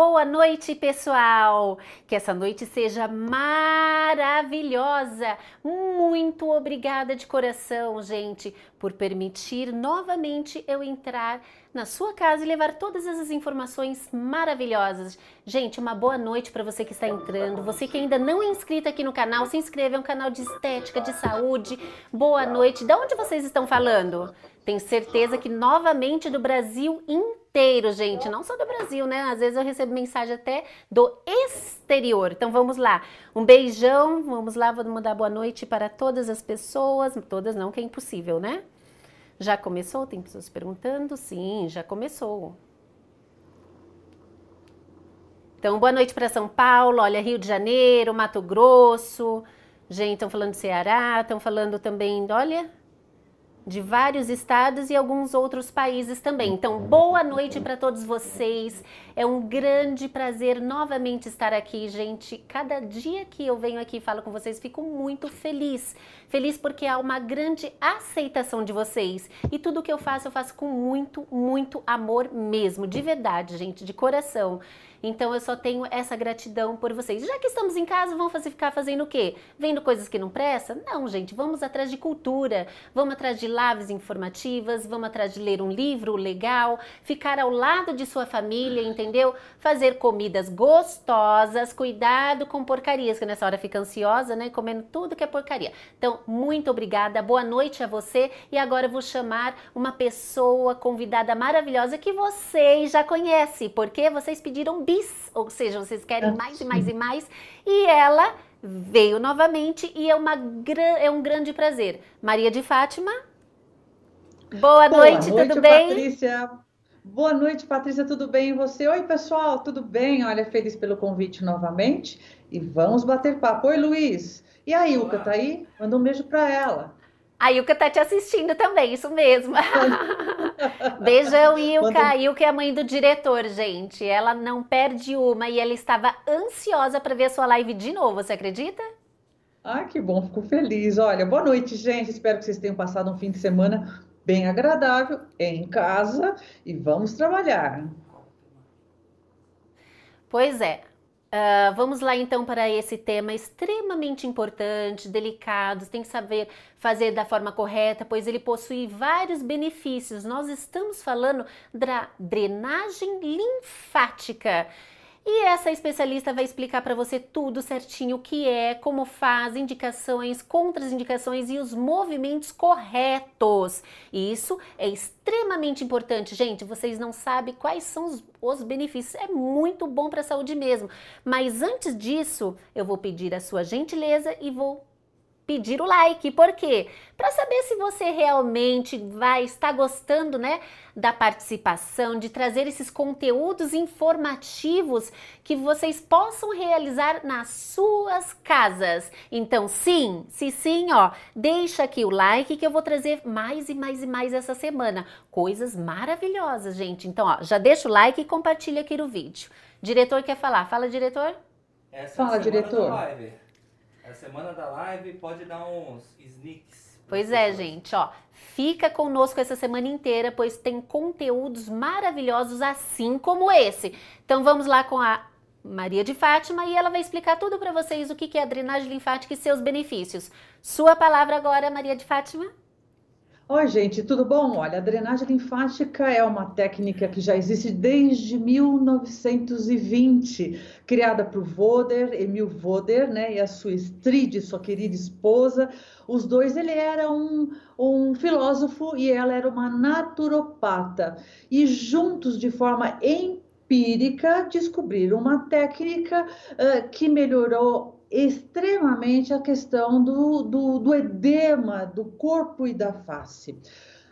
boa noite, pessoal! Que essa noite seja maravilhosa! Muito obrigada de coração, gente, por permitir novamente eu entrar na sua casa e levar todas essas informações maravilhosas. Gente, uma boa noite para você que está entrando. Você que ainda não é inscrito aqui no canal, se inscreva, é um canal de estética, de saúde. Boa noite. De onde vocês estão falando? Tenho certeza que novamente do Brasil inteiro, gente, não só do Brasil, né? Às vezes eu recebo mensagem até do exterior. Então vamos lá. Um beijão, vamos lá, vou mandar boa noite para todas as pessoas, todas não, que é impossível, né? Já começou? Tem pessoas perguntando? Sim, já começou. Então, boa noite para São Paulo, olha, Rio de Janeiro, Mato Grosso. Gente, estão falando Ceará, estão falando também, olha, de vários estados e alguns outros países também. Então, boa noite para todos vocês. É um grande prazer novamente estar aqui, gente. Cada dia que eu venho aqui e falo com vocês, fico muito feliz. Feliz porque há uma grande aceitação de vocês. E tudo que eu faço, eu faço com muito, muito amor mesmo, de verdade, gente, de coração. Então eu só tenho essa gratidão por vocês. Já que estamos em casa, vamos fazer, ficar fazendo o quê? Vendo coisas que não prestam? Não, gente, vamos atrás de cultura, vamos atrás de lives informativas, vamos atrás de ler um livro legal, ficar ao lado de sua família, entendeu? Fazer comidas gostosas, cuidado com porcarias, que nessa hora fica ansiosa, né? Comendo tudo que é porcaria. Então, muito obrigada, boa noite a você e agora eu vou chamar uma pessoa convidada maravilhosa que vocês já conhecem, porque vocês pediram bis, ou seja, vocês querem mais e mais e mais, e ela veio novamente e é, uma, é um grande prazer. Maria de Fátima. Boa, Boa noite, noite, tudo bem? Patrícia. Boa noite, Patrícia, tudo bem? E você? Oi, pessoal, tudo bem? Olha, feliz pelo convite novamente e vamos bater papo. Oi, Luiz. E a Ilka, tá aí? Manda um beijo para ela. A Ilka tá te assistindo também, isso mesmo. Beijão, Ilka. A Ilka é a mãe do diretor, gente. Ela não perde uma e ela estava ansiosa para ver a sua live de novo, você acredita? Ah, que bom, fico feliz. Olha, boa noite, gente. Espero que vocês tenham passado um fim de semana bem agradável em casa e vamos trabalhar. Pois é, Uh, vamos lá então para esse tema extremamente importante, delicado, tem que saber fazer da forma correta, pois ele possui vários benefícios. Nós estamos falando da drenagem linfática. E essa especialista vai explicar para você tudo certinho o que é, como faz, indicações, contraindicações e os movimentos corretos. E isso é extremamente importante, gente. Vocês não sabem quais são os, os benefícios. É muito bom para a saúde mesmo. Mas antes disso, eu vou pedir a sua gentileza e vou pedir o like. Por quê? Para saber se você realmente vai estar gostando, né, da participação, de trazer esses conteúdos informativos que vocês possam realizar nas suas casas. Então, sim, se sim, ó, deixa aqui o like que eu vou trazer mais e mais e mais essa semana. Coisas maravilhosas, gente. Então, ó, já deixa o like e compartilha aqui no vídeo. Diretor quer falar? Fala, diretor. Essa Fala, diretor. A semana da live pode dar uns sneaks. Pois é, gente, ó. Fica conosco essa semana inteira, pois tem conteúdos maravilhosos assim como esse. Então vamos lá com a Maria de Fátima e ela vai explicar tudo para vocês o que é a drenagem linfática e seus benefícios. Sua palavra agora, Maria de Fátima. Oi, gente, tudo bom? Olha, a drenagem linfática é uma técnica que já existe desde 1920, criada por Voder, Emil Voder, né, e a sua Estrid, sua querida esposa. Os dois, ele era um, um filósofo e ela era uma naturopata. E juntos, de forma empírica, descobriram uma técnica uh, que melhorou extremamente a questão do, do, do edema do corpo e da face.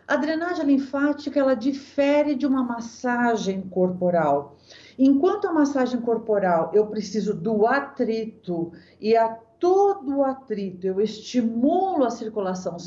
A drenagem linfática ela difere de uma massagem corporal. Enquanto a massagem corporal eu preciso do atrito e a todo atrito eu estimulo a circulação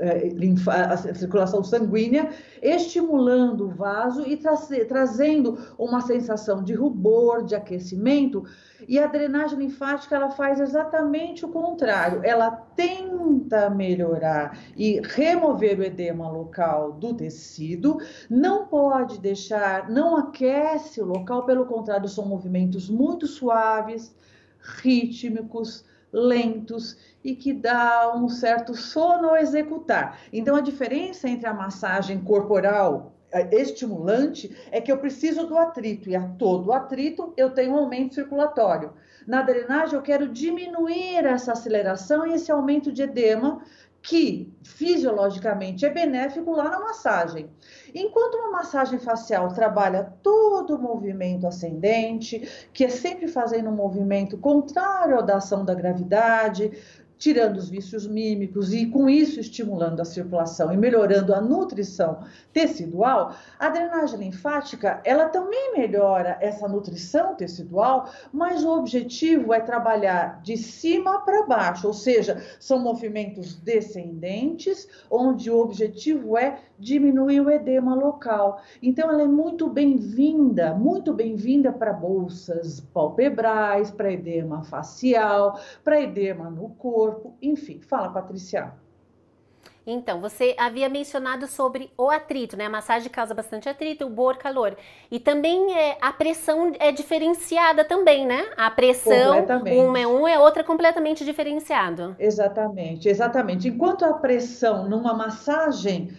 a circulação sanguínea, estimulando o vaso e tra trazendo uma sensação de rubor, de aquecimento. E a drenagem linfática ela faz exatamente o contrário. Ela tenta melhorar e remover o edema local do tecido. Não pode deixar, não aquece o local, pelo contrário, são movimentos muito suaves, rítmicos, lentos e que dá um certo sono ao executar. Então, a diferença entre a massagem corporal eh, estimulante é que eu preciso do atrito e a todo atrito eu tenho um aumento circulatório. Na drenagem eu quero diminuir essa aceleração e esse aumento de edema que fisiologicamente é benéfico lá na massagem. Enquanto uma massagem facial trabalha todo o movimento ascendente, que é sempre fazendo um movimento contrário à da ação da gravidade, tirando os vícios mímicos e com isso estimulando a circulação e melhorando a nutrição tecidual, a drenagem linfática, ela também melhora essa nutrição tecidual, mas o objetivo é trabalhar de cima para baixo, ou seja, são movimentos descendentes, onde o objetivo é diminuir o edema local. Então ela é muito bem-vinda, muito bem-vinda para bolsas palpebrais, para edema facial, para edema no corpo, corpo, enfim. Fala, Patrícia. Então, você havia mencionado sobre o atrito, né? A massagem causa bastante atrito, o bor, calor. E também é, a pressão é diferenciada também, né? A pressão, uma é um, é outra completamente diferenciado. Exatamente, exatamente. Enquanto a pressão numa massagem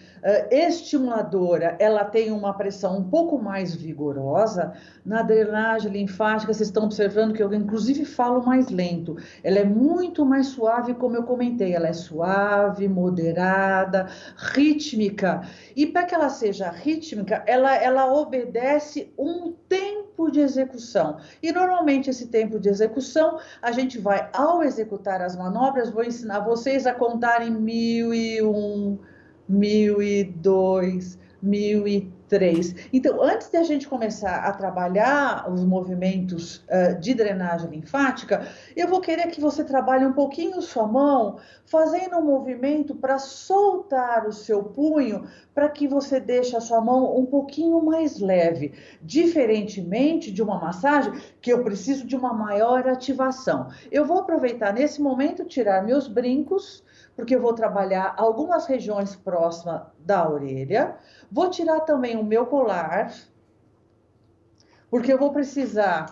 estimuladora, ela tem uma pressão um pouco mais vigorosa, na drenagem linfática, vocês estão observando que eu, inclusive, falo mais lento. Ela é muito mais suave, como eu comentei, ela é suave, moderada, rítmica. E para que ela seja rítmica, ela, ela obedece um tempo de execução. E normalmente esse tempo de execução, a gente vai, ao executar as manobras, vou ensinar vocês a contarem mil e um 1002, 1003. Então, antes de a gente começar a trabalhar os movimentos uh, de drenagem linfática, eu vou querer que você trabalhe um pouquinho sua mão, fazendo um movimento para soltar o seu punho, para que você deixe a sua mão um pouquinho mais leve, diferentemente de uma massagem que eu preciso de uma maior ativação. Eu vou aproveitar nesse momento tirar meus brincos porque eu vou trabalhar algumas regiões próximas da orelha. Vou tirar também o meu colar, porque eu vou precisar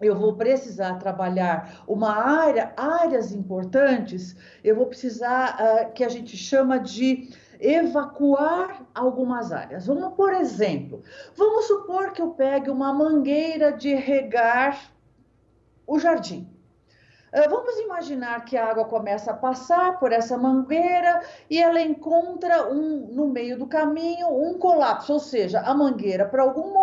eu vou precisar trabalhar uma área, áreas importantes, eu vou precisar uh, que a gente chama de evacuar algumas áreas. Vamos, por exemplo, vamos supor que eu pegue uma mangueira de regar o jardim. Ah, vamos imaginar que a água começa a passar por essa mangueira e ela encontra um, no meio do caminho um colapso, ou seja, a mangueira, por algum,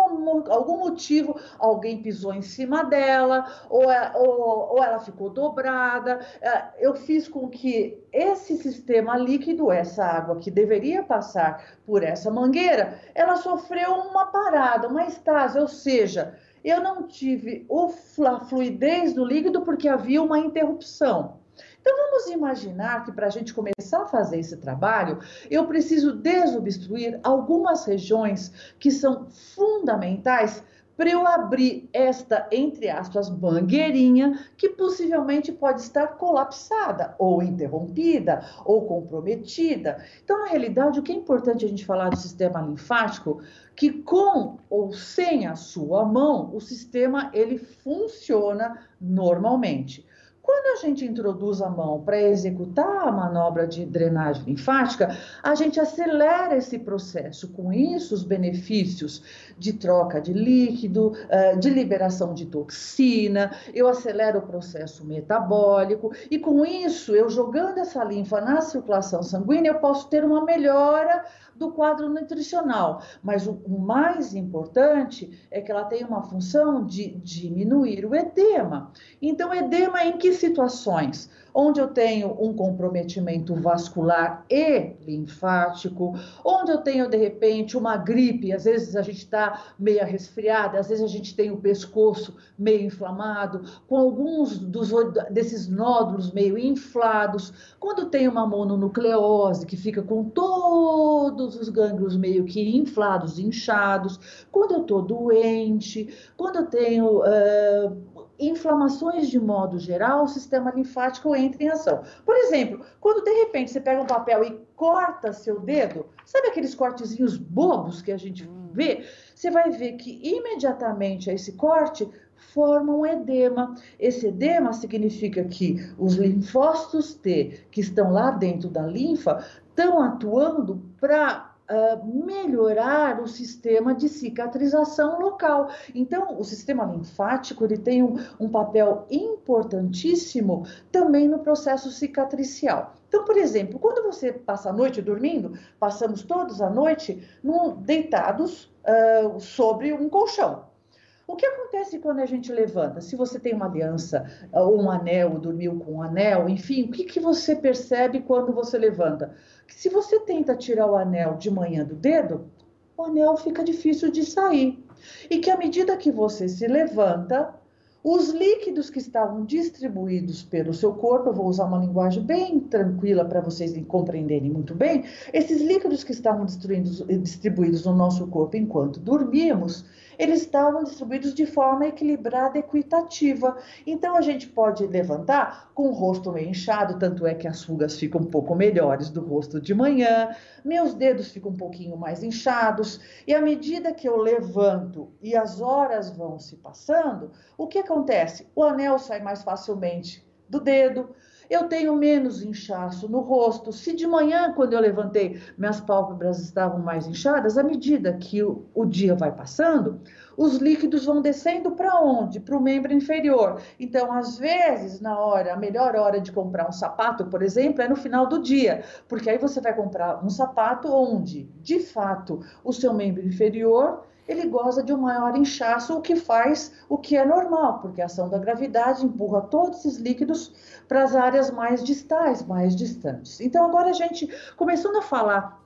algum motivo, alguém pisou em cima dela, ou, é, ou, ou ela ficou dobrada. Ah, eu fiz com que esse sistema líquido, essa água que deveria passar por essa mangueira, ela sofreu uma parada, uma estase, ou seja, eu não tive a fluidez do líquido porque havia uma interrupção. Então vamos imaginar que para a gente começar a fazer esse trabalho, eu preciso desobstruir algumas regiões que são fundamentais para eu abrir esta, entre aspas, mangueirinha que possivelmente pode estar colapsada, ou interrompida, ou comprometida. Então, na realidade, o que é importante a gente falar do sistema linfático, que com ou sem a sua mão, o sistema ele funciona normalmente. Quando a gente introduz a mão para executar a manobra de drenagem linfática, a gente acelera esse processo. Com isso, os benefícios de troca de líquido, eh, de liberação de toxina, eu acelero o processo metabólico e com isso, eu jogando essa linfa na circulação sanguínea, eu posso ter uma melhora do quadro nutricional. Mas o, mais importante é que ela tem uma função de diminuir o edema. Então, edema em que situações? onde eu tenho um comprometimento vascular e linfático, onde eu tenho de repente uma gripe, às vezes a gente está meio resfriada, às vezes a gente tem o pescoço meio inflamado, com alguns dos, desses nódulos meio inflados, quando tem uma mononucleose que fica com todos os gânglios meio que inflados, inchados, quando eu estou doente, quando eu tenho uh, inflamações de modo geral, o sistema linfático entra em ação. Por exemplo, quando de repente você pega um papel e corta seu dedo, sabe aqueles cortezinhos bobos que a gente vê? Você vai ver que imediatamente esse corte forma um edema. Esse edema significa que os linfócitos T que estão lá dentro da linfa estão atuando para melhorar o sistema de cicatrização local. Então, o sistema linfático ele tem um, um papel importantíssimo também no processo cicatricial. Então, por exemplo, quando você passa a noite dormindo, passamos todos a noite no, deitados uh, sobre um colchão. O que acontece quando a gente levanta? Se você tem uma aliança ou um anel, dormiu com um anel, enfim, o que, que você percebe quando você levanta? Que se você tenta tirar o anel de manhã do dedo, o anel fica difícil de sair. E que à medida que você se levanta, os líquidos que estavam distribuídos pelo seu corpo, eu vou usar uma linguagem bem tranquila para vocês compreenderem muito bem, esses líquidos que estavam distribuídos no nosso corpo enquanto dormíamos, eles estavam distribuídos de forma equilibrada e equitativa. Então a gente pode levantar com o rosto meio inchado, tanto é que as rugas ficam um pouco melhores do rosto de manhã, meus dedos ficam um pouquinho mais inchados, e à medida que eu levanto e as horas vão se passando, o que acontece? O anel sai mais facilmente do dedo, eu tenho menos inchaço no rosto. Se de manhã, quando eu levantei, minhas pálpebras estavam mais inchadas, à medida que o, o dia vai passando, os líquidos vão descendo para onde? Para o membro inferior. Então, às vezes, na hora, a melhor hora de comprar um sapato, por exemplo, é no final do dia, porque aí você vai comprar um sapato onde, de fato, o seu membro inferior ele goza de um maior inchaço, o que faz o que é normal, porque a ação da gravidade empurra todos esses líquidos para as áreas mais distais, mais distantes. Então, agora a gente, começando a falar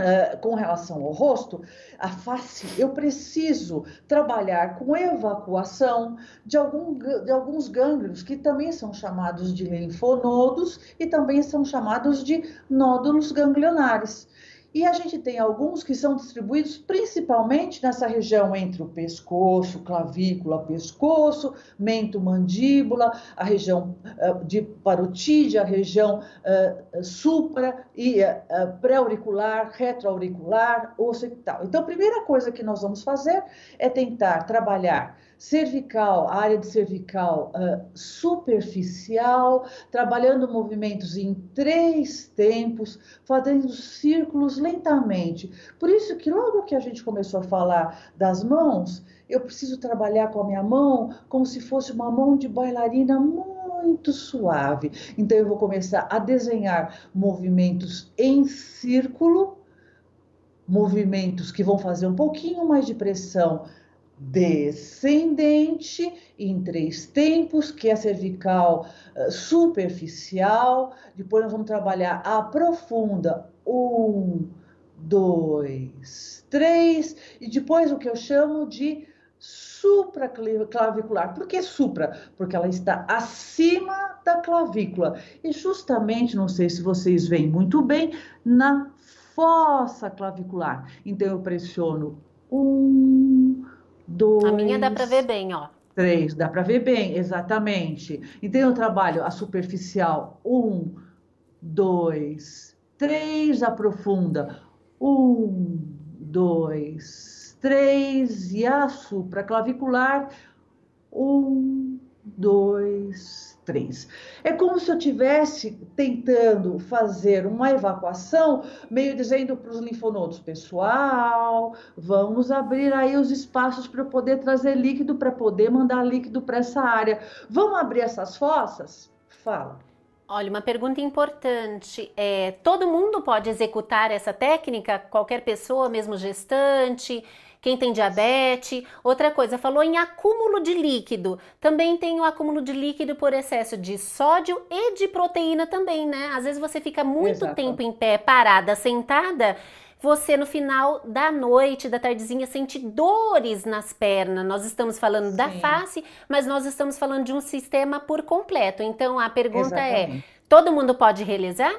Uh, com relação ao rosto, a face, eu preciso trabalhar com evacuação de, algum, de alguns gânglios que também são chamados de linfonodos e também são chamados de nódulos ganglionares. E a gente tem alguns que são distribuídos principalmente nessa região entre o pescoço, clavícula, pescoço, mento, mandíbula, a região uh, de parotídea, a região uh, supra e uh, pré-auricular, retroauricular, occipital. Então, a primeira coisa que nós vamos fazer é tentar trabalhar cervical, a área de cervical uh, superficial, trabalhando movimentos em três tempos, fazendo círculos lentamente. Por isso que logo que a gente começou a falar das mãos, eu preciso trabalhar com a minha mão como se fosse uma mão de bailarina muito suave. Então eu vou começar a desenhar movimentos em círculo, movimentos que vão fazer um pouquinho mais de pressão descendente em três tempos, que é cervical uh, superficial. Depois nós vamos trabalhar a profunda. Um, dois, três. E depois o que eu chamo de supraclavicular. Por que supra? Porque ela está acima da clavícula. E justamente, não sei se vocês veem muito bem, na fossa clavicular. Então eu pressiono um, dois. A minha dá para ver bem, ó. Três, dá para ver bem, exatamente. Então eu trabalho a superficial, um, dois, três, a profunda, um, dois, três, e a supraclavicular, um, dois, É como se eu tivesse tentando fazer uma evacuação, meio dizendo para os linfonodos, pessoal, vamos abrir aí os espaços para poder trazer líquido, para poder mandar líquido para essa área. Vamos abrir essas fossas? Fala. Olha, uma pergunta importante. É, todo mundo pode executar essa técnica? Qualquer pessoa, mesmo gestante? Quem tem diabetes. Outra coisa, falou em acúmulo de líquido. Também tem o acúmulo de líquido por excesso de sódio e de proteína também, né? Às vezes você fica muito Exato. tempo em pé, parada, sentada você no final da noite, da tardezinha, sente dores nas pernas. Nós estamos falando Sim. da face, mas nós estamos falando de um sistema por completo. Então a pergunta é, Exatamente. é: todo mundo pode realizar?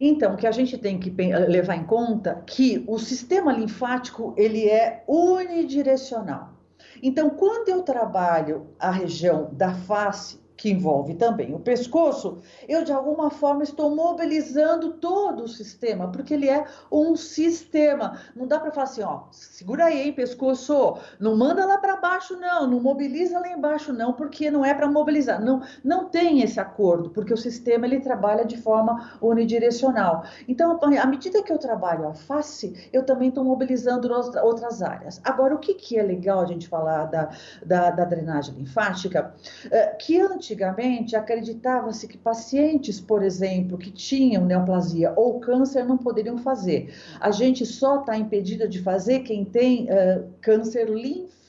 Então, o que a gente tem que levar em conta que o sistema linfático ele é unidirecional. Então, quando eu trabalho a região da face, que envolve também o pescoço, eu de alguma forma estou mobilizando todo o sistema, porque ele é um sistema. Não dá para falar assim, ó, segura aí, hein, pescoço, não manda lá para baixo não, não mobiliza lá embaixo não, porque não é para mobilizar. Não, não tem esse acordo, porque o sistema ele trabalha de forma unidirecional. Então, à medida que eu trabalho a face, eu também estou mobilizando outras áreas. Agora, o que, que é legal a gente falar da, da, da drenagem linfática? É, que antes antigamente acreditava-se que pacientes, por exemplo, que tinham neoplasia ou câncer não poderiam fazer. A gente só está impedida de fazer quem tem uh, câncer linfático.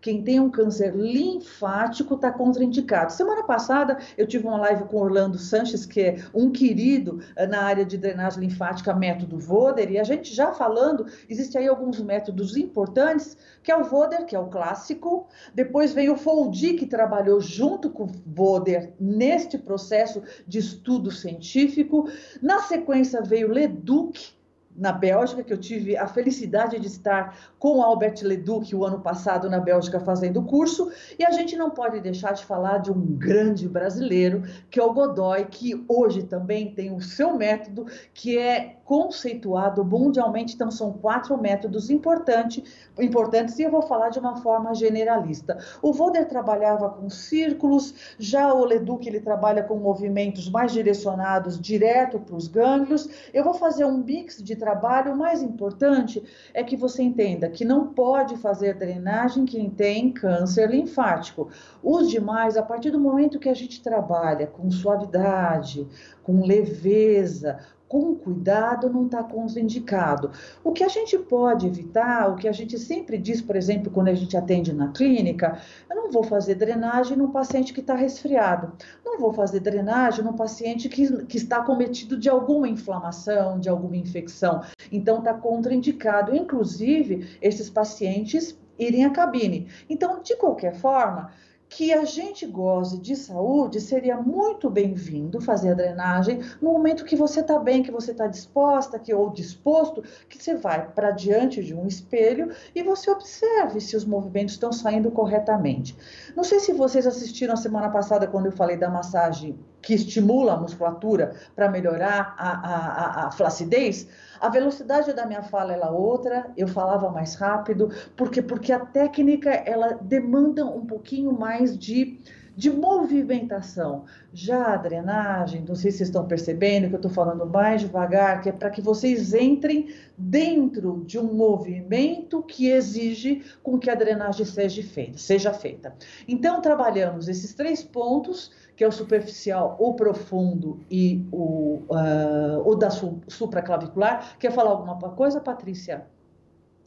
Quem tem um câncer linfático está contraindicado. Semana passada eu tive uma live com Orlando Sanches, que é um querido eh, na área de drenagem linfática, método Voder, e a gente já falando, existe aí alguns métodos importantes, que é o Voder, que é o clássico, depois vem o Foldi, que trabalhou junto com o Voder neste processo de estudo científico, na sequência veio o Leduc, na Bélgica, que eu tive a felicidade de estar com Albert Leduc o ano passado na Bélgica fazendo o curso, e a gente não pode deixar de falar de um grande brasileiro, que é o Godoy, que hoje também tem o seu método, que é conceituado mundialmente, então são quatro métodos importante, importantes, e eu vou falar de uma forma generalista. O Voder trabalhava com círculos, já o Leduc ele trabalha com movimentos mais direcionados direto para os gânglios. Eu vou fazer um mix de trabalho, o mais importante é que você entenda que não pode fazer drenagem quem tem câncer linfático. Os demais, a partir do momento que a gente trabalha com suavidade, com leveza, com cuidado não está contraindicado. O que a gente pode evitar, o que a gente sempre diz, por exemplo, quando a gente atende na clínica, eu não vou fazer drenagem num paciente que está resfriado, não vou fazer drenagem num paciente que, que está cometido de alguma inflamação, de alguma infecção. Então está contraindicado, inclusive, esses pacientes irem à cabine. Então, de qualquer forma, que a gente goze de saúde, seria muito bem-vindo fazer a drenagem no momento que você está bem, que você está disposta, que ou disposto, que você vai para diante de um espelho e você observe se os movimentos estão saindo corretamente. Não sei se vocês assistiram a semana passada quando eu falei da massagem que estimula a musculatura para melhorar a, a, a, flacidez. A velocidade da minha fala era outra, eu falava mais rápido, porque porque a técnica ela demanda um pouquinho mais de de movimentação. Já a drenagem, não sei se vocês estão percebendo que eu estou falando mais devagar, que é para que vocês entrem dentro de um movimento que exige com que a drenagem seja feita. Seja feita. Então, trabalhamos esses três pontos que é o superficial, o profundo e o, uh, o da su, supraclavicular. Quer falar alguma coisa, Patrícia?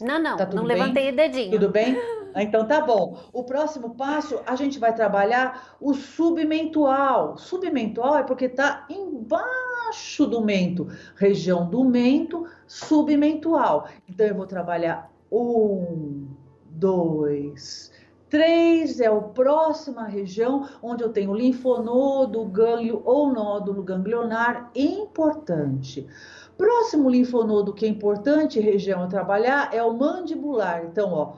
Não, não, tá não bem? levantei o dedinho. Tudo bem? Então tá bom. O próximo passo, a gente vai trabalhar o submentual. Submentual é porque está embaixo do mento, região do mento, submentual. Então eu vou trabalhar um, dois, 3 é a próxima região onde eu tenho linfonodo, gânglio ou nódulo ganglionar importante. Próximo linfonodo que é importante região a trabalhar é o mandibular. Então, ó,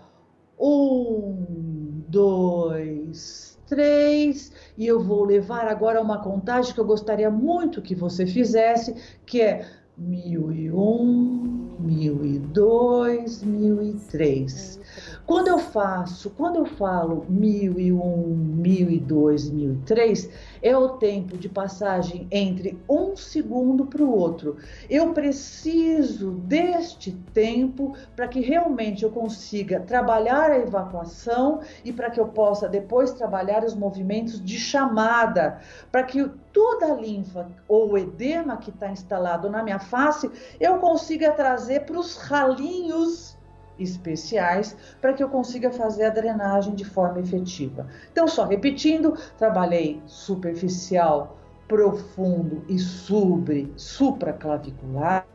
um, dois, três, e eu vou levar agora uma contagem que eu gostaria muito que você fizesse, que é mil e um, mil e dois, mil e três. Quando eu faço, quando eu falo 1001, 1002, 1003, é o tempo de passagem entre um segundo para o outro. Eu preciso deste tempo para que realmente eu consiga trabalhar a evacuação e para que eu possa depois trabalhar os movimentos de chamada, para que toda a linfa ou edema que está instalado na minha face eu consiga trazer para os ralinhos especiais para que eu consiga fazer a drenagem de forma efetiva. Então, só repetindo, trabalhei superficial, profundo e sobre, supraclavicular.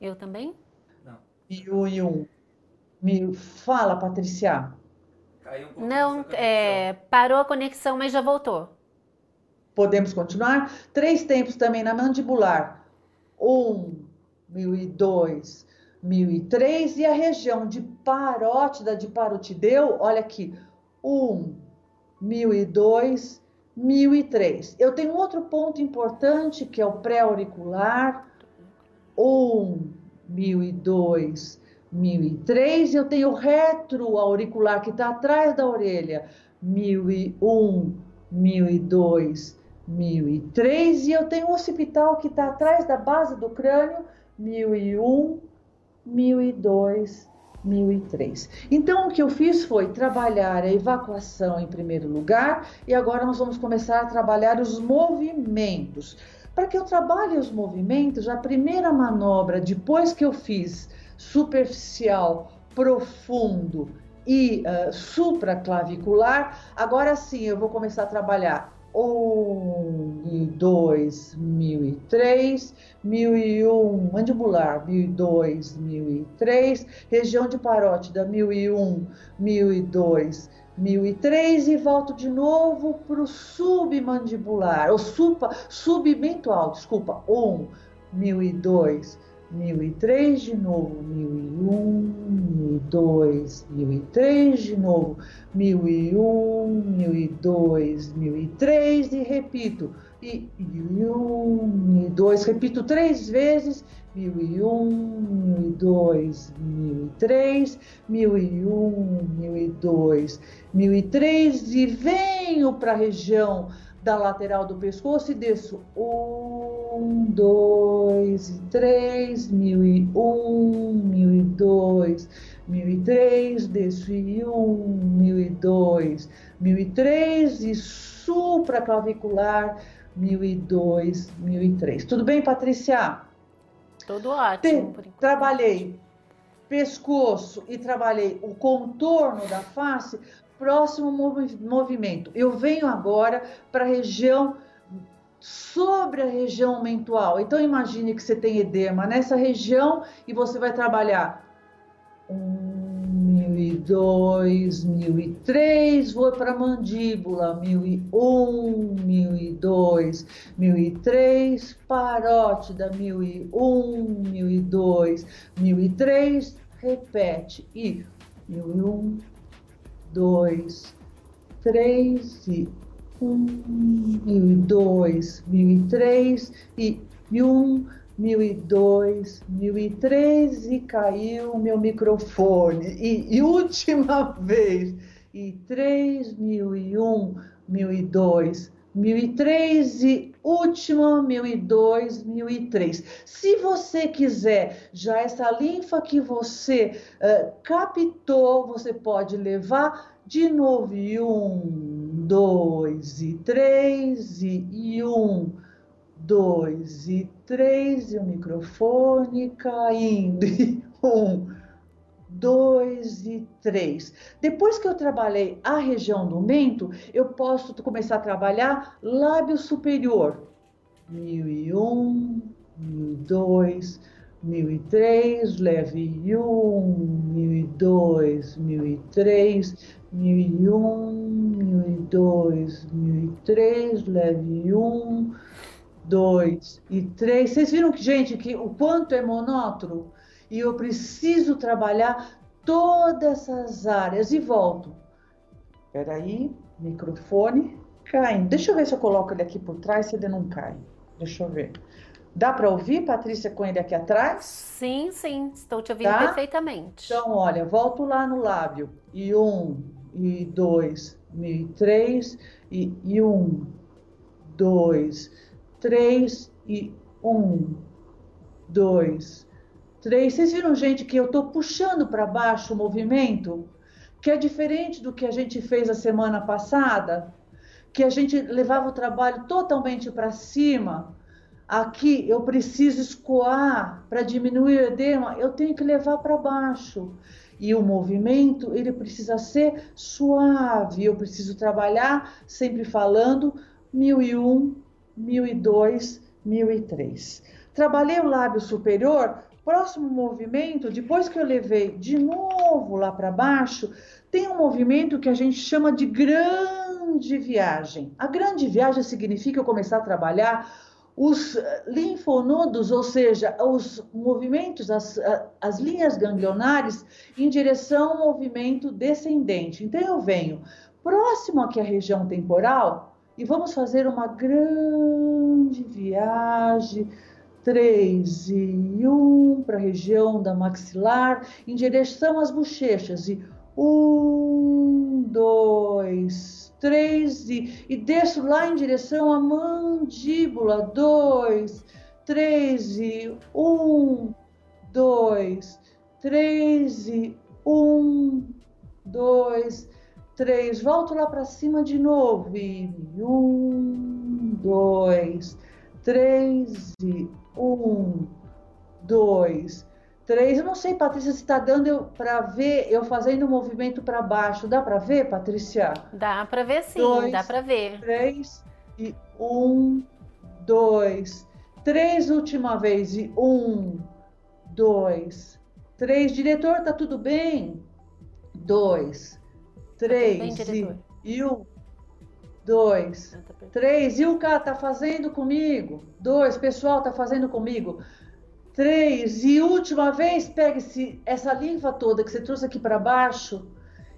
Eu também? Não. E um e um. Me fala, Patrícia. Caiu um pouco Não, é, parou a conexão, mas já voltou podemos continuar. Três tempos também na mandibular. Um, mil e dois, mil e três. E a região de parótida de parotideu, olha aqui. Um, mil e dois, mil e três. Eu tenho outro ponto importante que é o pré-auricular. Um, mil e dois, 1003, eu tenho retro auricular que está atrás da orelha, mil e um mil e dois 1003 e eu tenho um occipital que está atrás da base do crânio, 1001, 1002, 1003. Então o que eu fiz foi trabalhar a evacuação em primeiro lugar e agora nós vamos começar a trabalhar os movimentos. Para que eu trabalhe os movimentos, a primeira manobra depois que eu fiz superficial, profundo e uh, supraclavicular, agora sim eu vou começar a trabalhar um e dois, mil e três, mil e um, mandibular, mil e dois, mil e três, região de parótida, mil e um, mil e volto de novo para o submandibular, ou supa, submentual, desculpa, um, mil e dois, mil e três de novo, mil e um, mil e dois, mil e três de novo, mil e um, mil e e e repito, e, e um, mil e dois, repito três vezes, mil e um, mil e dois, mil e três, mil e um, mil e dois, mil e três e venho para a região da lateral do pescoço e desço um, dois e três, mil e um, mil e dois, mil e três, desço e um, mil e dois, mil e três e supraclavicular, mil e dois, mil e três. Tudo bem, Patrícia? Tudo ótimo. enquanto. Trabalhei pescoço e trabalhei o contorno da face, próximo movi- movimento. Eu venho agora para a região sobre a região mental. Então imagine que você tem edema nessa região e você vai trabalhar um, mil e dois, mil e três, vou para a mandíbula, mil e um, mil e dois, mil e três, parótida, mil e um, mil e dois, mil e três, repete e e um, dois, três e um, mil e dois, mil e três e um, mil e dois, mil e três e caiu meu microfone. E, e última vez. E três, mil e um, mil e dois, mil e três e última, mil e dois, mil e três. Se você quiser, já essa linfa que você eh, captou, você pode levar de novo e um, dois e três e, e um, dois e três e o microfone caindo e um, dois e três. Depois que eu trabalhei a região do mento, eu posso começar a trabalhar lábio superior. Mil e um, mil e dois, mil e três, leve um, mil e dois, mil e três, mil e um, mil e dois, mil e três, leve um, dois e três. Vocês viram que, gente, que o quanto é monótono? E eu preciso trabalhar todas essas áreas e volto. Peraí, microfone caindo. Deixa eu ver se eu coloco ele aqui por trás, se ele não cai. Deixa eu ver. Dá para ouvir, Patrícia, com ele aqui atrás? Sim, sim, estou te ouvindo Tá? perfeitamente. Então, olha, volto lá no lábio. E um, e dois, e três, e, e um, dois, três, e um, dois, três. Vocês viram, gente, que eu estou puxando para baixo o movimento? Que é diferente do que a gente fez a semana passada? que a gente levava o trabalho totalmente para cima, aqui eu preciso escoar para diminuir o edema, eu tenho que levar para baixo. E o movimento, ele precisa ser suave, eu preciso trabalhar sempre falando 1001, 1002, 1003. Trabalhei o lábio superior, próximo movimento, depois que eu levei de novo lá para baixo, tem um movimento que a gente chama de grande viagem. A grande viagem significa eu começar a trabalhar os linfonodos, ou seja, os movimentos, as, as linhas ganglionares em direção ao movimento descendente. Então eu venho próximo aqui à região temporal e vamos fazer uma grande viagem. 3 e 1 para a região da maxilar, em direção às bochechas. E 1, 2, três e, e desço lá em direção à mandíbula, dois, três e um, dois, três e um, dois, três, volto lá para cima de novo e um, dois, três e um, dois, três. Eu não sei, Patrícia, se está dando para ver eu fazendo o um movimento para baixo. Dá para ver, Patrícia? Dá para ver sim, dois, dá para ver. Três e um, dois, três última vez e um, dois, três. Diretor, tá tudo bem? Dois, três tá bem, e, e um. Dois, ah, tá três. E o cara tá fazendo comigo? Dois. Pessoal, tá fazendo comigo? Três. E última vez, pegue -se essa linfa toda que você trouxe aqui para baixo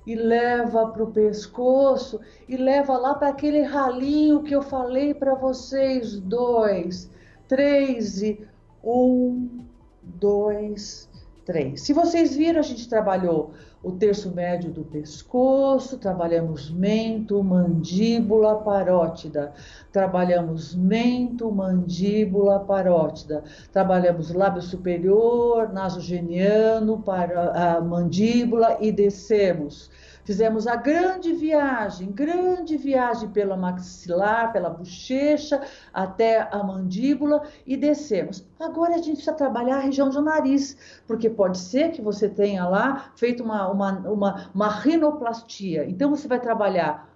e leva para o pescoço e leva lá para aquele ralinho que eu falei para vocês. Dois, três e um, dois, três. Se vocês viram, a gente trabalhou o terço médio do pescoço, trabalhamos mento, mandíbula, parótida, trabalhamos mento, mandíbula, parótida, trabalhamos lábio superior, nasogeniano, para a mandíbula e descemos. Fizemos a grande viagem, grande viagem pela maxilar, pela bochecha, até a mandíbula e descemos. Agora a gente precisa trabalhar a região do nariz, porque pode ser que você tenha lá feito uma, uma, uma, uma rinoplastia. Então você vai trabalhar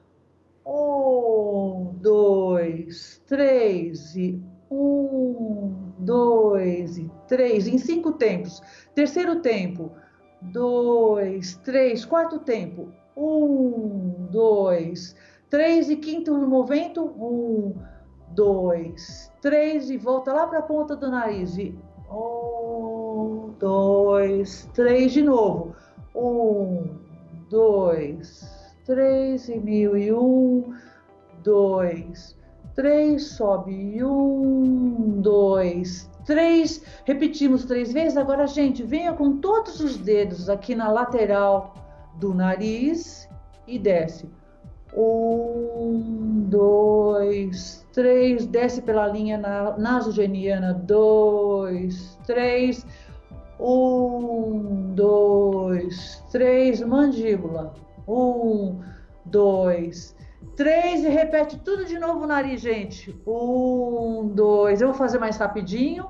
um, dois, três e um, dois e três, em cinco tempos. Terceiro tempo, dois, três, quarto tempo, um, dois, três e quinto movimento. Um, dois, três e volta lá para a ponta do nariz. E um, dois, três de novo. Um, dois, três e mil e um, dois, três, sobe um, dois, três. Repetimos três vezes. Agora, gente, venha com todos os dedos aqui na lateral do nariz e desce. Um, dois, três, desce pela linha nasogeniana. Dois, três. Um, dois, três, mandíbula. Um, dois, três e repete tudo de novo o nariz, gente. Um, dois. Eu vou fazer mais rapidinho.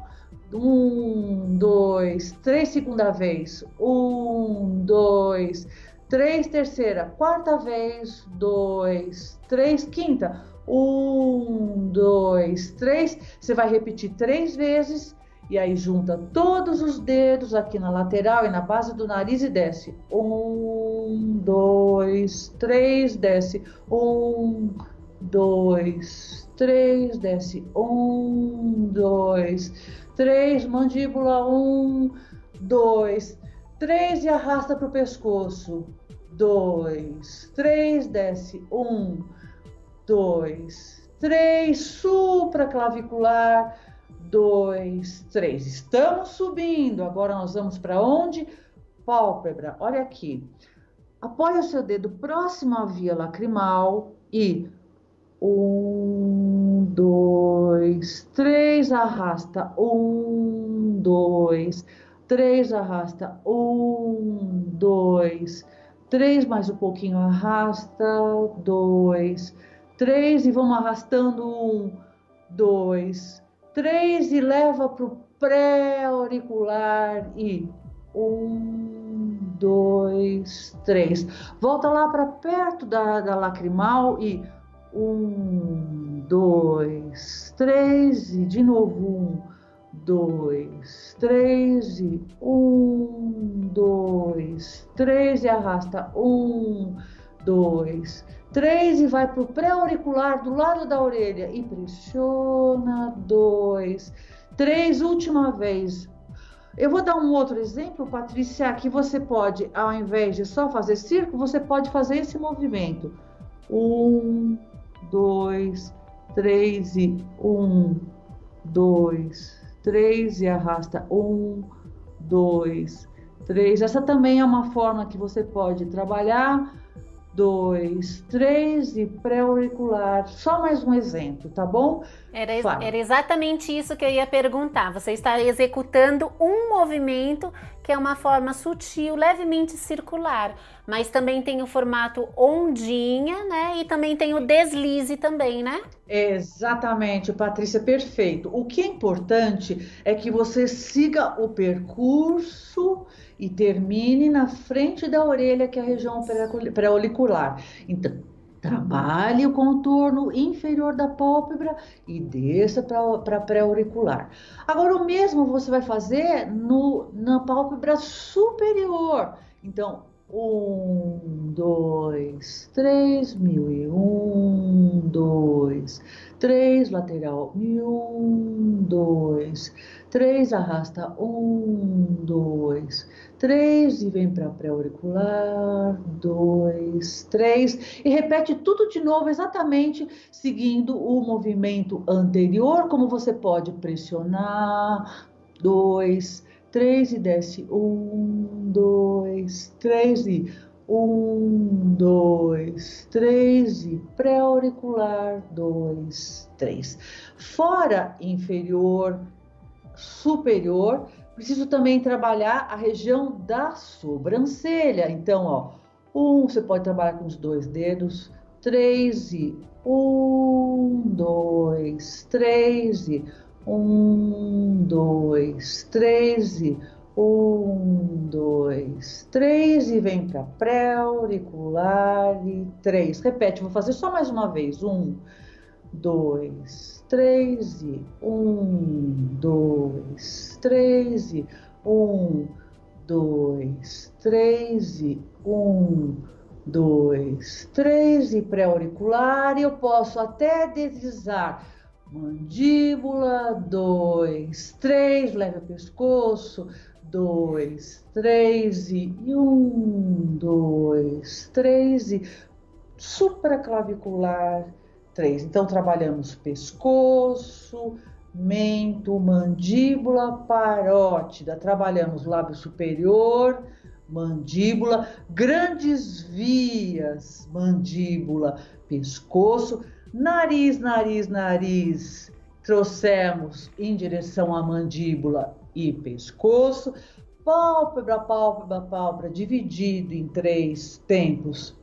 Um, dois, três, segunda vez. Um, dois, três, terceira, quarta vez, dois, três, quinta, um, dois, três. Você vai repetir três vezes e aí junta todos os dedos aqui na lateral e na base do nariz e desce. Um, dois, três, desce. Um, dois, três, desce. Um, dois, três, mandíbula. Um, dois, três e arrasta para o pescoço dois, três, desce, um, dois, três, supraclavicular, dois, três. Estamos subindo. Agora nós vamos para onde? Pálpebra. Olha aqui. Apoia o seu dedo próximo à via lacrimal e um, dois, três, arrasta. Um, dois, três, arrasta. Um, dois, três, mais um pouquinho, arrasta, dois, três e vamos arrastando um, dois, três e leva para o pré-auricular e um, dois, três. Volta lá para perto da, da lacrimal e um, dois, três e de novo um, dois, três e um, dois, três e arrasta um, dois, três e vai para o pré-auricular do lado da orelha e pressiona dois, três, última vez. Eu vou dar um outro exemplo, Patrícia, que você pode, ao invés de só fazer círculo, você pode fazer esse movimento. Um, dois, três e um, dois, três e arrasta um, dois, três. Essa também é uma forma que você pode trabalhar dois, três e pré-auricular. Só mais um exemplo, tá bom? Era, era, exatamente isso que eu ia perguntar. Você está executando um movimento que é uma forma sutil, levemente circular, mas também tem o formato ondinha, né? E também tem o deslize também, né? Exatamente, Patrícia, perfeito. O que é importante é que você siga o percurso e termine na frente da orelha, que é a região pré-auricular. Então, trabalhe o contorno inferior da pálpebra e desça para pré-auricular. Agora, o mesmo você vai fazer no, na pálpebra superior. Então, um, dois, três, mil e um, dois, três, lateral, mil, um, dois, três, arrasta, um, dois, três e vem para pré-auricular, dois, três e repete tudo de novo exatamente seguindo o movimento anterior, como você pode pressionar, dois, três e desce, um, dois, três e um, dois, três e pré-auricular, dois, três. Fora inferior, superior, Preciso também trabalhar a região da sobrancelha. Então, ó, um, você pode trabalhar com os dois dedos, três e um, dois, três e um, dois, três e um, dois, três e vem para pré-auricular e três. Repete, vou fazer só mais uma vez. Um, dois, três e um, dois, três e um, dois, três e um, dois, três e pré-auricular. Eu posso até deslizar mandíbula, dois, três, leve o pescoço, dois, três e um, dois, três e supraclavicular três. Então, trabalhamos pescoço, mento, mandíbula, parótida. Trabalhamos lábio superior, mandíbula, grandes vias, mandíbula, pescoço, nariz, nariz, nariz. Trouxemos em direção à mandíbula e pescoço, pálpebra, pálpebra, pálpebra, dividido em três tempos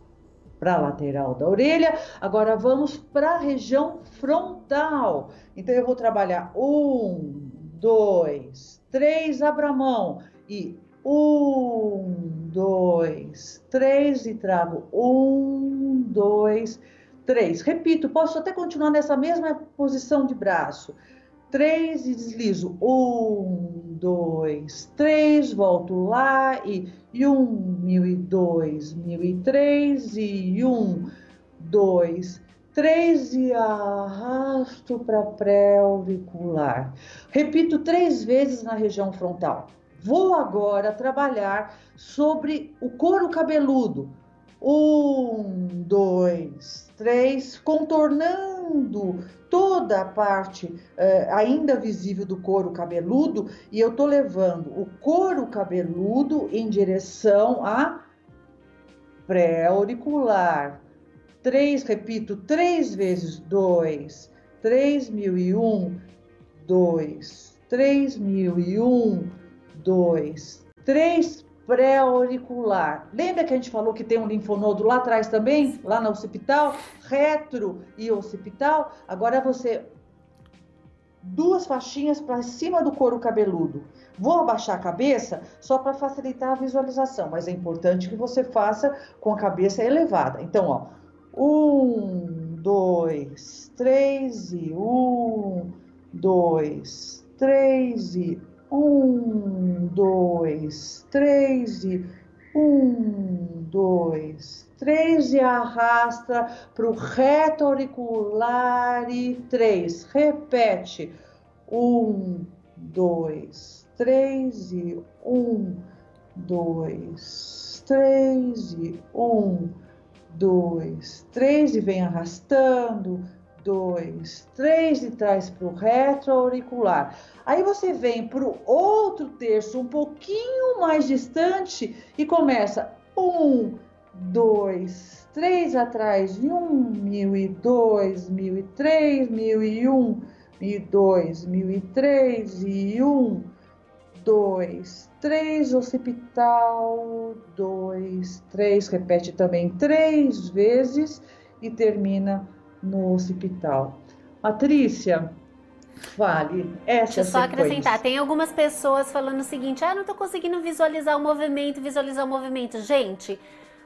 para a lateral da orelha. Agora vamos para a região frontal. Então eu vou trabalhar um, dois, três, abra a mão e um, dois, três e trago um, dois, três. Repito, posso até continuar nessa mesma posição de braço. Três e deslizo. Um, dois, três, volto lá e, e um, mil e dois, mil e três e um, dois, três e arrasto para pré-auricular. Repito três vezes na região frontal. Vou agora trabalhar sobre o couro cabeludo. Um, dois, três, contornando toda a parte eh, ainda visível do couro cabeludo e eu tô levando o couro cabeludo em direção a pré-auricular. Três, repito, três vezes dois, três mil e um, dois, três mil e um, dois, três pré-auricular. Lembra que a gente falou que tem um linfonodo lá atrás também, lá no occipital, retro e occipital? Agora você duas faixinhas para cima do couro cabeludo. Vou abaixar a cabeça só para facilitar a visualização, mas é importante que você faça com a cabeça elevada. Então, ó, um, dois, três e um, dois, três e um, dois, três e um, dois, três e arrasta para o reto auricular e três. Repete. Um, dois, três e um, dois, três e um, dois, três e vem arrastando dois, três e traz para o retroauricular. Aí você vem para o outro terço um pouquinho mais distante e começa um, dois, três atrás e um, mil e dois, mil e três, mil e um, mil e dois, mil e três e um, dois, três, occipital, dois, três, repete também três vezes e termina no hospital. Patrícia, fale. Essa Deixa eu só acrescentar. Tem algumas pessoas falando o seguinte: ah, não estou conseguindo visualizar o movimento, visualizar o movimento. Gente,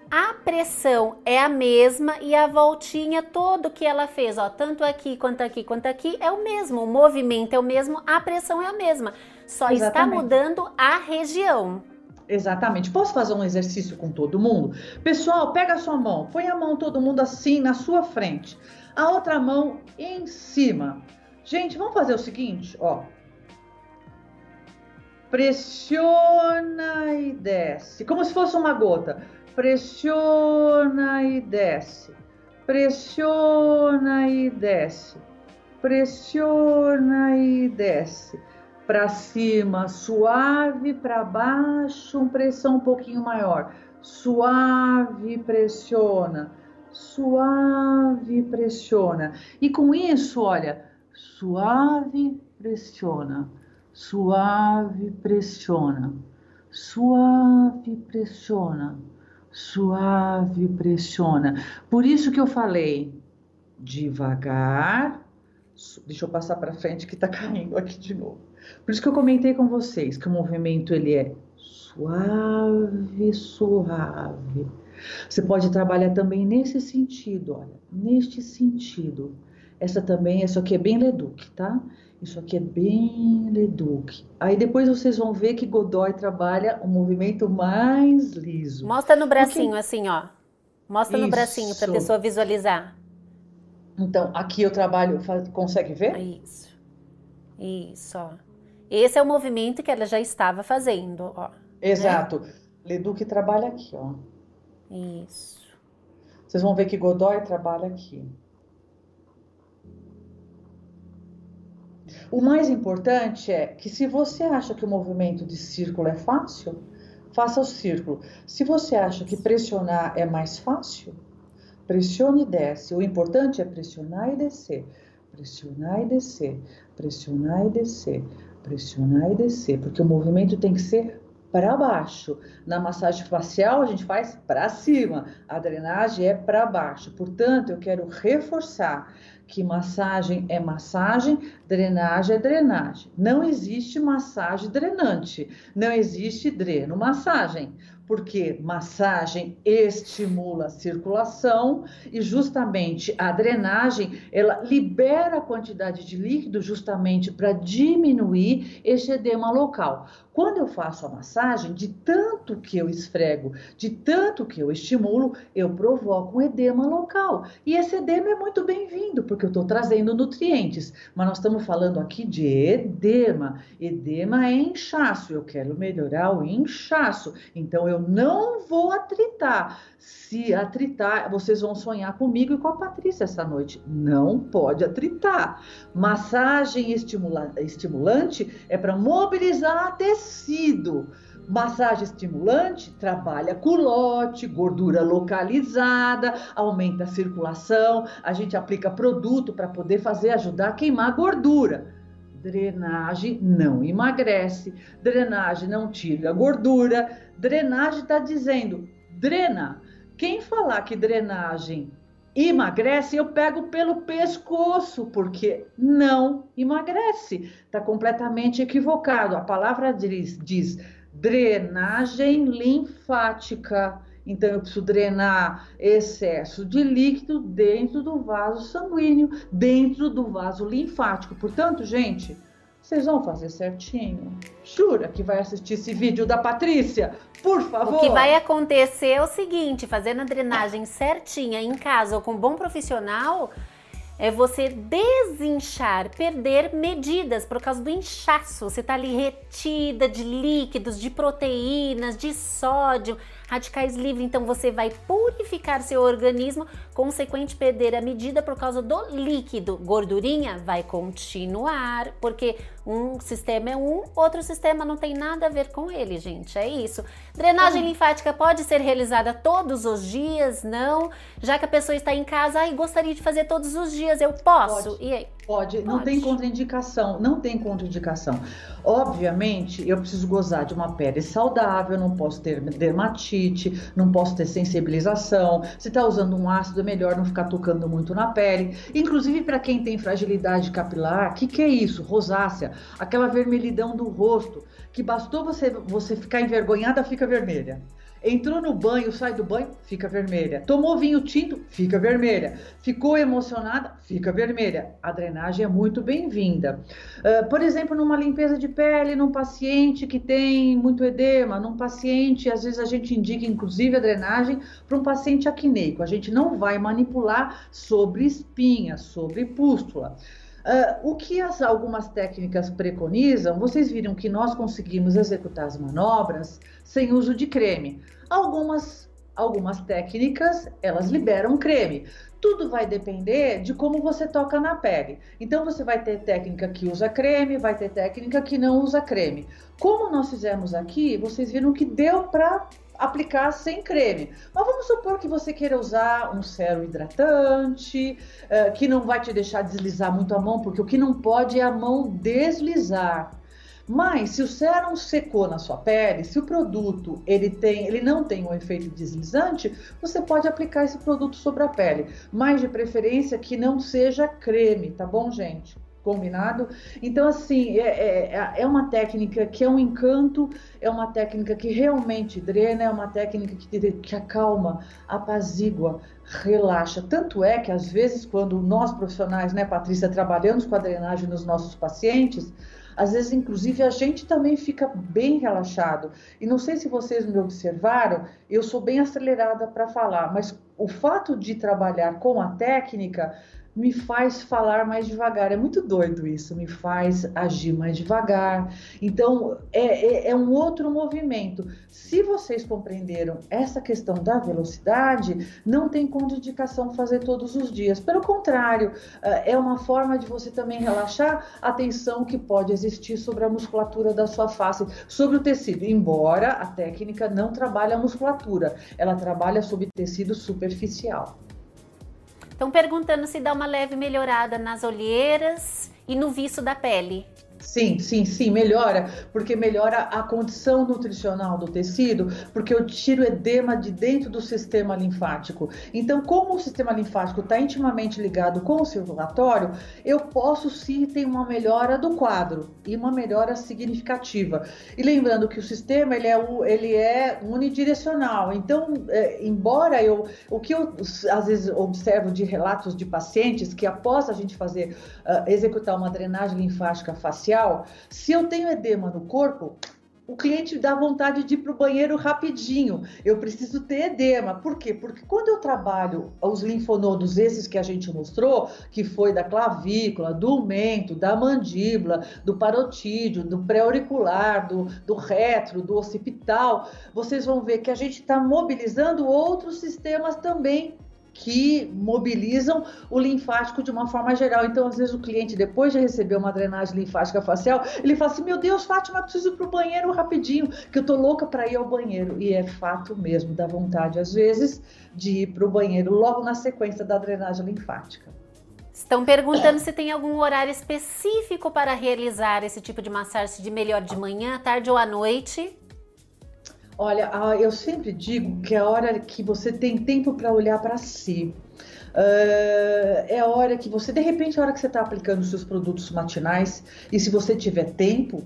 a pressão é a mesma e a voltinha todo que ela fez, ó, tanto aqui quanto aqui quanto aqui é o mesmo, o movimento é o mesmo, a pressão é a mesma, só Exatamente. está mudando a região. Exatamente. Posso fazer um exercício com todo mundo? Pessoal, pega a sua mão, põe a mão todo mundo assim na sua frente a outra mão em cima. Gente, vamos fazer o seguinte, ó. Pressiona e desce, como se fosse uma gota. Pressiona e desce. Pressiona e desce. Pressiona e desce. Para cima, suave, para baixo, pressão um pouquinho maior. Suave, pressiona suave pressiona. E com isso, olha, suave pressiona, suave pressiona, suave pressiona, suave pressiona. Por isso que eu falei devagar. Deixa eu passar para frente que está caindo aqui de novo. Por isso que eu comentei com vocês que o movimento ele é suave, suave você pode trabalhar também nesse sentido, olha, neste sentido. Essa também, isso aqui é bem Leduc, tá? Isso aqui é bem Leduc. Aí depois vocês vão ver que Godoy trabalha um movimento mais liso. Mostra no bracinho Porque... assim, ó. Mostra isso. no bracinho para a pessoa visualizar. Então, aqui eu trabalho, consegue ver? Isso. Isso, ó. Esse é o movimento que ela já estava fazendo, ó. Exato. Né? Leduc trabalha aqui, ó. Isso. Vocês vão ver que Godoy trabalha aqui. O mais importante é que se você acha que o movimento de círculo é fácil, faça o círculo. Se você acha que pressionar é mais fácil, pressione e desce. O importante é pressionar e descer. Pressionar e descer. Pressionar e descer. Pressionar e descer. Porque o movimento tem que ser para baixo. Na massagem facial, a gente faz para cima, a drenagem é para baixo. Portanto, eu quero reforçar que massagem é massagem, drenagem é drenagem. Não existe massagem drenante, não existe dreno massagem porque massagem estimula a circulação e justamente a drenagem ela libera a quantidade de líquido justamente para diminuir esse edema local. Quando eu faço a massagem, de tanto que eu esfrego, de tanto que eu estimulo, eu provoco um edema local. E esse edema é muito bem-vindo, porque eu estou trazendo nutrientes. Mas nós estamos falando aqui de edema. Edema é inchaço. Eu quero melhorar o inchaço. Então eu não vou atritar. Se atritar, vocês vão sonhar comigo e com a Patrícia essa noite. Não pode atritar. Massagem estimula estimulante é para mobilizar a tecido. Massagem estimulante trabalha culote, gordura localizada, aumenta a circulação. A gente aplica produto para poder fazer ajudar a queimar a gordura. Drenagem não emagrece, drenagem não tira gordura, drenagem está dizendo drena. Quem falar que drenagem emagrece, eu pego pelo pescoço, porque não emagrece. Está completamente equivocado. A palavra diz, diz drenagem linfática. Então, eu preciso drenar excesso de líquido dentro do vaso sanguíneo, dentro do vaso linfático. Portanto, gente, vocês vão fazer certinho? Jura que vai assistir esse vídeo da Patrícia? Por favor. O que vai acontecer é o seguinte: fazendo a drenagem certinha em casa ou com um bom profissional, é você desinchar, perder medidas por causa do inchaço. Você está ali retida de líquidos, de proteínas, de sódio radicais livres, então você vai purificar seu organismo, consequente perder a medida por causa do líquido. Gordurinha vai continuar, porque um sistema é um, outro sistema não tem nada a ver com ele, gente. É isso. Drenagem hum. linfática pode ser realizada todos os dias? Não. Já que a pessoa está em casa e gostaria de fazer todos os dias, eu posso? Pode. E aí? Pode, não tem contraindicação, não tem contraindicação. Obviamente, eu preciso gozar de uma pele saudável, não posso ter dermatite, não posso ter sensibilização. Se está usando um ácido, é melhor não ficar tocando muito na pele. Inclusive, para quem tem fragilidade capilar, o que, que é isso? Rosácea, aquela vermelhidão do rosto, que bastou você, você ficar envergonhada, fica vermelha. Entrou no banho, sai do banho, fica vermelha. Tomou vinho tinto, fica vermelha. Ficou emocionada, fica vermelha. A drenagem é muito bem-vinda. Uh, por exemplo, numa limpeza de pele, num paciente que tem muito edema, num paciente, às vezes a gente indica inclusive a drenagem para um paciente acneico. A gente não vai manipular sobre espinha, sobre pústula. Uh, o que as, algumas técnicas preconizam, vocês viram que nós conseguimos executar as manobras sem uso de creme. Algumas, algumas técnicas, elas liberam creme. Tudo vai depender de como você toca na pele. Então, você vai ter técnica que usa creme, vai ter técnica que não usa creme. Como nós fizemos aqui, vocês viram que deu para aplicar sem creme. Mas vamos supor que você queira usar um sérum hidratante, uh, que não vai te deixar deslizar muito a mão, porque o que não pode é a mão deslizar. Mas se o sérum secou na sua pele, se o produto ele tem, ele não tem um efeito deslizante, você pode aplicar esse produto sobre a pele, mas de preferência que não seja creme, tá bom, gente? Combinado? Então, assim, é, é, é, uma técnica que é um encanto, é uma técnica que realmente drena, é uma técnica que, que acalma, apazigua, relaxa. Tanto é que, às vezes, quando nós profissionais, né, Patrícia, trabalhamos com a drenagem nos nossos pacientes, às vezes, inclusive, a gente também fica bem relaxado. E não sei se vocês me observaram, eu sou bem acelerada para falar, mas o fato de trabalhar com a técnica me faz falar mais devagar. É muito doido isso, me faz agir mais devagar. Então, é, é, é, um outro movimento. Se vocês compreenderam essa questão da velocidade, não tem contraindicação fazer todos os dias. Pelo contrário, é uma forma de você também relaxar a tensão que pode existir sobre a musculatura da sua face, sobre o tecido. Embora a técnica não trabalhe a musculatura, ela trabalha sobre tecido superficial. Estão perguntando se dá uma leve melhorada nas olheiras e no viço da pele. Sim, sim, sim, melhora, porque melhora a condição nutricional do tecido, porque eu tiro edema de dentro do sistema linfático. Então, como o sistema linfático está intimamente ligado com o circulatório, eu posso sim ter uma melhora do quadro e uma melhora significativa. E lembrando que o sistema ele é, ele é unidirecional. Então, é, embora eu, o que eu às vezes observo de relatos de pacientes que após a gente fazer uh, executar uma drenagem linfática facial facial, se eu tenho edema no corpo, o cliente dá vontade de ir para o banheiro rapidinho. Eu preciso ter edema. Por quê? Porque quando eu trabalho os linfonodos, esses que a gente mostrou, que foi da clavícula, do mento, da mandíbula, do parotídeo, do pré-auricular, do, do retro, do occipital, vocês vão ver que a gente está mobilizando outros sistemas também que mobilizam o linfático de uma forma geral. Então, às vezes, o cliente, depois de receber uma drenagem linfática facial, ele fala assim: Meu Deus, Fátima, preciso ir para o banheiro rapidinho, que eu tô louca para ir ao banheiro. E é fato mesmo, dá vontade, às vezes, de ir para o banheiro logo na sequência da drenagem linfática. Estão perguntando se tem algum horário específico para realizar esse tipo de massagem de melhor de manhã, tarde ou à noite. Olha, eu sempre digo que é a hora que você tem tempo para olhar para si. Uh, é a hora que você, de repente, é a hora que você está aplicando os seus produtos matinais, e se você tiver tempo,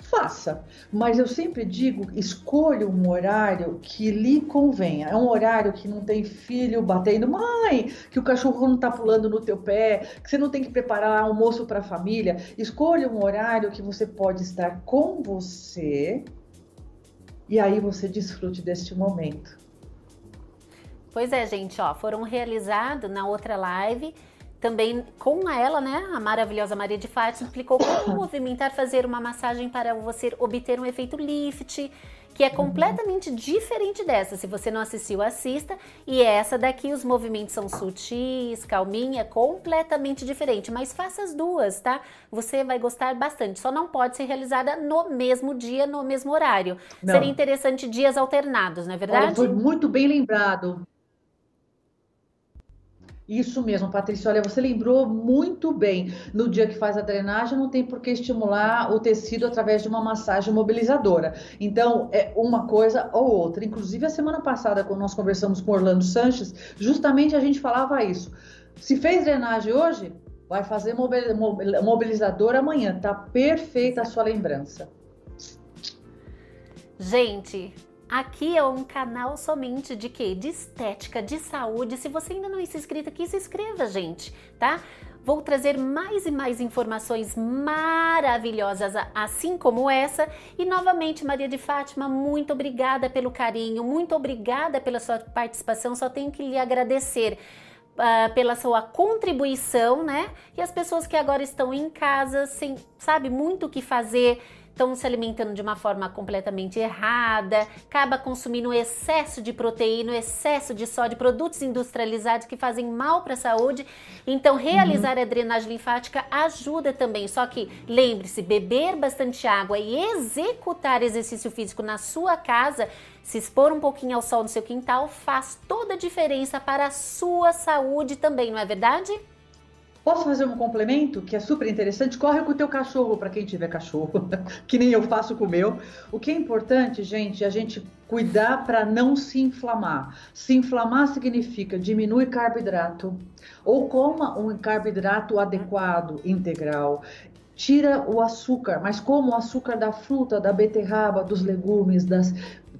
faça. Mas eu sempre digo, escolha um horário que lhe convenha. É um horário que não tem filho batendo, mãe, que o cachorro não está pulando no teu pé, que você não tem que preparar almoço para a família. Escolha um horário que você pode estar com você e aí você desfrute deste momento. Pois é, gente, ó, foram realizados na outra live também com ela, né, a maravilhosa Maria de Fátima explicou como movimentar, fazer uma massagem para você obter um efeito lift, que é completamente diferente dessa. Se você não assistiu, assista. E essa daqui, os movimentos são sutis, calminha, completamente diferente. Mas faça as duas, tá? Você vai gostar bastante. Só não pode ser realizada no mesmo dia, no mesmo horário. Não. Seria interessante dias alternados, não é verdade? Olha, foi muito bem lembrado. Isso mesmo, Patrícia. Olha, você lembrou muito bem. No dia que faz a drenagem, não tem por que estimular o tecido através de uma massagem mobilizadora. Então, é uma coisa ou outra. Inclusive, a semana passada, quando nós conversamos com Orlando Sanches, justamente a gente falava isso. Se fez drenagem hoje, vai fazer mobilizador amanhã. Tá perfeita a sua lembrança. Gente, Aqui é um canal somente de quê? De estética, de saúde. Se você ainda não é inscrito aqui, se inscreva, gente, tá? Vou trazer mais e mais informações maravilhosas, assim como essa. E novamente, Maria de Fátima, muito obrigada pelo carinho, muito obrigada pela sua participação. Só tenho que lhe agradecer. Uh, pela sua contribuição, né? E as pessoas que agora estão em casa, sem, sabe, muito o que fazer, estão se alimentando de uma forma completamente errada, acaba consumindo excesso de proteína, excesso de sódio, produtos industrializados que fazem mal para a saúde. Então, realizar uhum. a drenagem linfática ajuda também. Só que lembre-se, beber bastante água e executar exercício físico na sua casa se expor um pouquinho ao sol no seu quintal faz toda a diferença para a sua saúde também, não é verdade? Posso fazer um complemento que é super interessante? Corre com o teu cachorro, para quem tiver cachorro, que nem eu faço com o meu. O que é importante, gente, é a gente cuidar para não se inflamar. Se inflamar significa diminui carboidrato ou coma um carboidrato adequado, integral. Tira o açúcar, mas como o açúcar da fruta, da beterraba, dos legumes, das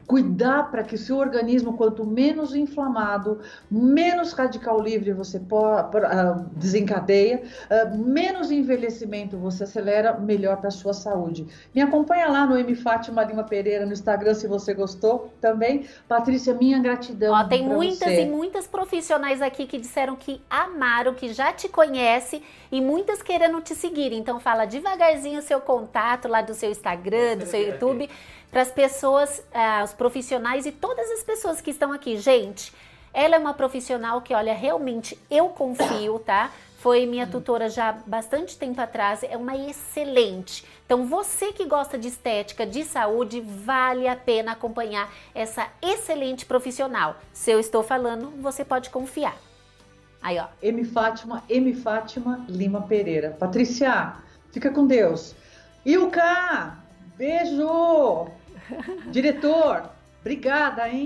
cuidar para que o seu organismo, quanto menos inflamado, menos radical livre você pode, uh, desencadeia, uh, menos envelhecimento você acelera, melhor para a sua saúde. Me acompanha lá no M. Fátima Lima Pereira no Instagram se você gostou também. Patrícia, minha gratidão. Ó, tem muitas você. e muitas profissionais aqui que disseram que amaram, que já te conhece e muitas querendo te seguir. Então fala devagarzinho o seu contato lá do seu Instagram, do seu YouTube. Para as pessoas, uh, os profissionais e todas as pessoas que estão aqui. Gente, ela é uma profissional que, olha, realmente eu confio, tá? Foi minha tutora já bastante tempo atrás, é uma excelente. Então, você que gosta de estética, de saúde, vale a pena acompanhar essa excelente profissional. Se eu estou falando, você pode confiar. Aí, ó. M. Fátima, M. Fátima Lima Pereira. Patrícia, fica com Deus. Ilka, beijo! Diretor, obrigada, hein?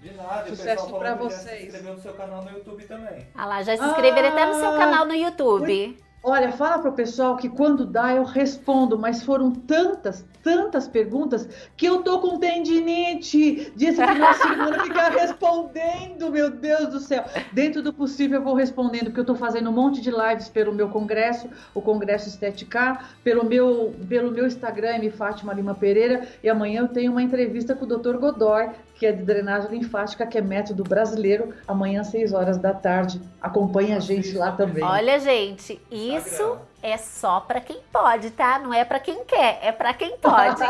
De nada, Sucesso para vocês. Se inscreveu no seu canal no YouTube também. Ah lá, já se inscreveram ah, até no seu canal no YouTube. Olha, fala para o pessoal que quando dá eu respondo, mas foram tantas, tantas perguntas que eu tô com tendinite esse final de semana ficar respondendo, meu Deus do céu. Dentro do possível eu vou respondendo, porque eu tô fazendo um monte de lives pelo meu congresso, o Congresso Estética, pelo meu, pelo meu Instagram, M. Fátima Lima Pereira, e amanhã eu tenho uma entrevista com o Dr. Godoy, que é de drenagem linfática, que é método brasileiro, amanhã às 6 horas da tarde. Acompanhe a gente lá também. Olha, gente, isso é só para quem pode, tá? Não é para quem quer, é para quem pode.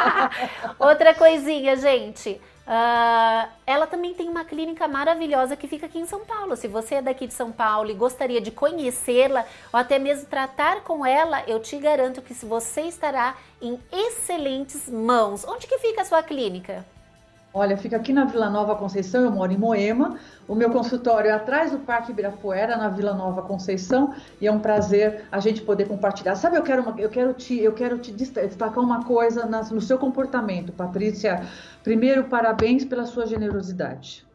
Outra coisinha, gente. Uh, ela também tem uma clínica maravilhosa que fica aqui em São Paulo. Se você é daqui de São Paulo e gostaria de conhecê-la ou até mesmo tratar com ela, eu te garanto que você estará em excelentes mãos. Onde que fica a sua clínica? Olha, fica aqui na Vila Nova Conceição, eu moro em Moema. O meu consultório é atrás do Parque Ibirapuera, na Vila Nova Conceição, e é um prazer a gente poder compartilhar. Sabe, eu quero, uma, eu quero, te, eu quero te destacar uma coisa no seu comportamento, Patrícia. Primeiro, parabéns pela sua generosidade.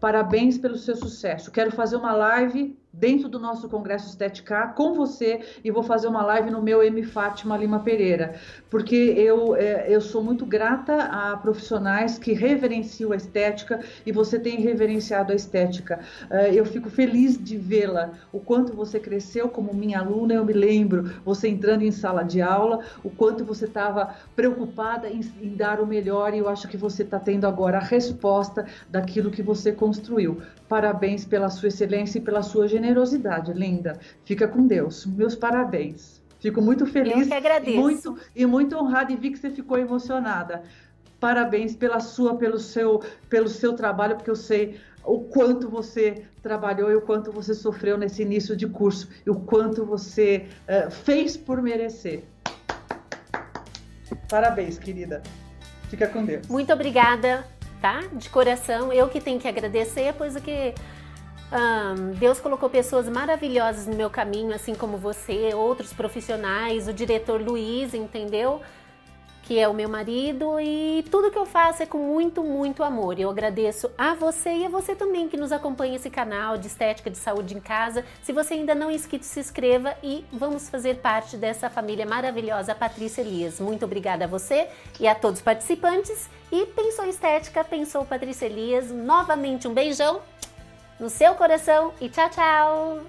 Parabéns pelo seu sucesso. Quero fazer uma live dentro do nosso Congresso Estética com você e vou fazer uma live no meu M. Fátima Lima Pereira, porque eu, é, eu sou muito grata a profissionais que reverenciam a estética e você tem reverenciado a estética. É, eu fico feliz de vê-la, o quanto você cresceu como minha aluna, eu me lembro, você entrando em sala de aula, o quanto você estava preocupada em, em dar o melhor e eu acho que você está tendo agora a resposta daquilo que você construiu. Parabéns pela sua excelência e pela sua generosidade, linda. Fica com Deus. Meus parabéns. Fico muito feliz Eu que agradeço. e muito, e muito honrada e vi que você ficou emocionada. Parabéns pela sua, pelo seu, pelo seu trabalho, porque eu sei o quanto você trabalhou e o quanto você sofreu nesse início de curso e o quanto você uh, fez por merecer. Parabéns, querida. Fica com Deus. Muito obrigada tá? De coração, eu que tenho que agradecer, pois o que um, Deus colocou pessoas maravilhosas no meu caminho, assim como você, outros profissionais, o diretor Luiz, entendeu? que é o meu marido, e tudo que eu faço é com muito, muito amor. Eu agradeço a você e a você também que nos acompanha esse canal de Estética de Saúde em Casa. Se você ainda não é inscrito, se inscreva e vamos fazer parte dessa família maravilhosa Patrícia Elias. Muito obrigada a você e a todos os participantes. E pensou estética, pensou Patrícia Elias. Novamente um beijão no seu coração e tchau, tchau!